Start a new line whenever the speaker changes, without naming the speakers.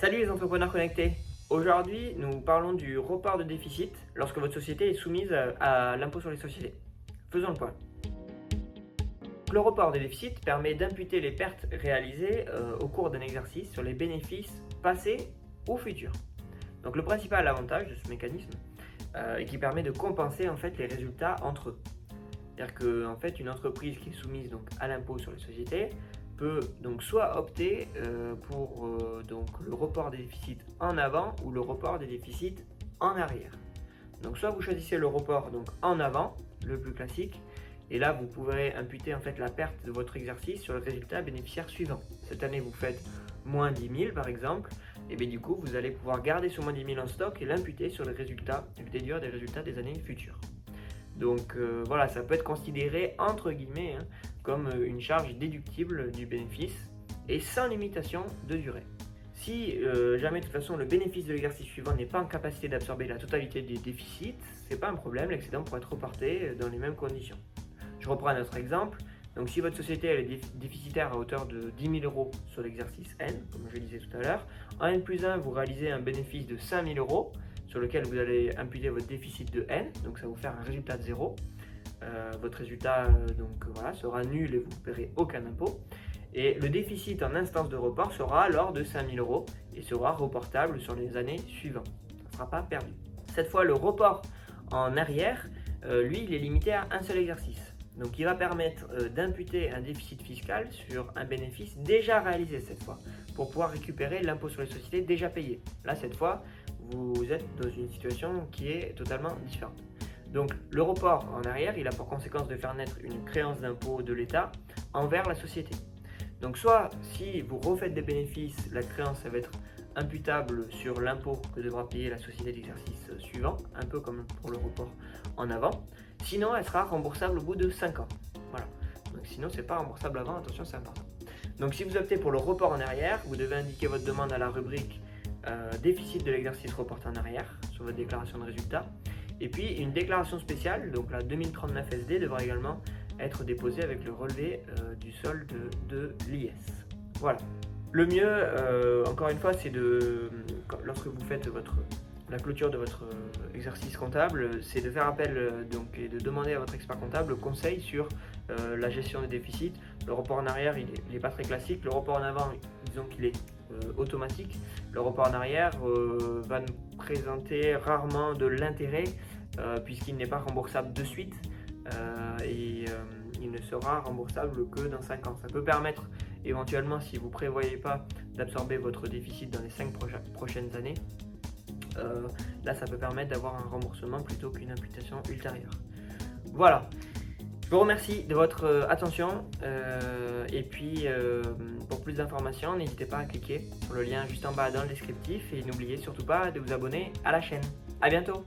Salut les entrepreneurs connectés Aujourd'hui, nous parlons du report de déficit lorsque votre société est soumise à l'impôt sur les sociétés. Faisons le point. Le report des déficits permet d'imputer les pertes réalisées euh, au cours d'un exercice sur les bénéfices passés ou futurs. Donc le principal avantage de ce mécanisme euh, est qu'il permet de compenser en fait les résultats entre eux. C'est-à-dire qu'en fait une entreprise qui est soumise donc à l'impôt sur les sociétés peut donc soit opter euh, pour euh, donc le report des déficits en avant ou le report des déficits en arrière. Donc soit vous choisissez le report donc en avant, le plus classique, et là vous pourrez imputer en fait la perte de votre exercice sur le résultat bénéficiaire suivant. Cette année vous faites moins 10 000 par exemple, et bien du coup vous allez pouvoir garder ce moins 10 000 en stock et l'imputer sur les résultats, et déduire des résultats des années futures. Donc euh, voilà, ça peut être considéré entre guillemets hein, comme euh, une charge déductible du bénéfice et sans limitation de durée. Si euh, jamais de toute façon le bénéfice de l'exercice suivant n'est pas en capacité d'absorber la totalité des déficits, c'est pas un problème, l'excédent pourrait être reporté dans les mêmes conditions. Je reprends un autre exemple. Donc si votre société est déficitaire à hauteur de 10 000 euros sur l'exercice N, comme je le disais tout à l'heure, en N plus 1, vous réalisez un bénéfice de 5 000 euros, sur lequel vous allez imputer votre déficit de N, donc ça vous faire un résultat de 0. Euh, votre résultat euh, donc, voilà, sera nul et vous ne paierez aucun impôt. Et le déficit en instance de report sera alors de 5000 euros et sera reportable sur les années suivantes. Ça ne sera pas perdu. Cette fois, le report en arrière, euh, lui, il est limité à un seul exercice. Donc il va permettre d'imputer un déficit fiscal sur un bénéfice déjà réalisé cette fois, pour pouvoir récupérer l'impôt sur les sociétés déjà payé. Là, cette fois, vous êtes dans une situation qui est totalement différente. Donc le report en arrière, il a pour conséquence de faire naître une créance d'impôt de l'État envers la société. Donc soit si vous refaites des bénéfices, la créance va être imputable sur l'impôt que devra payer la société d'exercice suivant, un peu comme pour le report en avant. Sinon, elle sera remboursable au bout de 5 ans. Voilà. Donc sinon, c'est pas remboursable avant, attention, c'est important. Donc si vous optez pour le report en arrière, vous devez indiquer votre demande à la rubrique euh, déficit de l'exercice reporté en arrière sur votre déclaration de résultat. Et puis une déclaration spéciale, donc la 2039 SD, devra également être déposée avec le relevé euh, du solde de, l'IS. Voilà. Le mieux, euh, encore une fois, c'est de, lorsque vous faites votre, la clôture de votre exercice comptable, c'est de faire appel donc, et de demander à votre expert comptable conseil sur la gestion des déficits. Le report en arrière, il n'est pas très classique. Le report en avant, disons qu'il est euh, automatique. Le report en arrière euh, va nous présenter rarement de l'intérêt euh, puisqu'il n'est pas remboursable de suite et il ne sera remboursable que dans 5 ans. Ça peut permettre éventuellement, si vous ne prévoyez pas d'absorber votre déficit dans les 5 prochaines années, là ça peut permettre d'avoir un remboursement plutôt qu'une imputation ultérieure. Voilà. Je vous remercie de votre euh, attention euh, et puis euh, pour plus d'informations, n'hésitez pas à cliquer sur le lien juste en bas dans le descriptif et n'oubliez surtout pas de vous abonner à la chaîne. A bientôt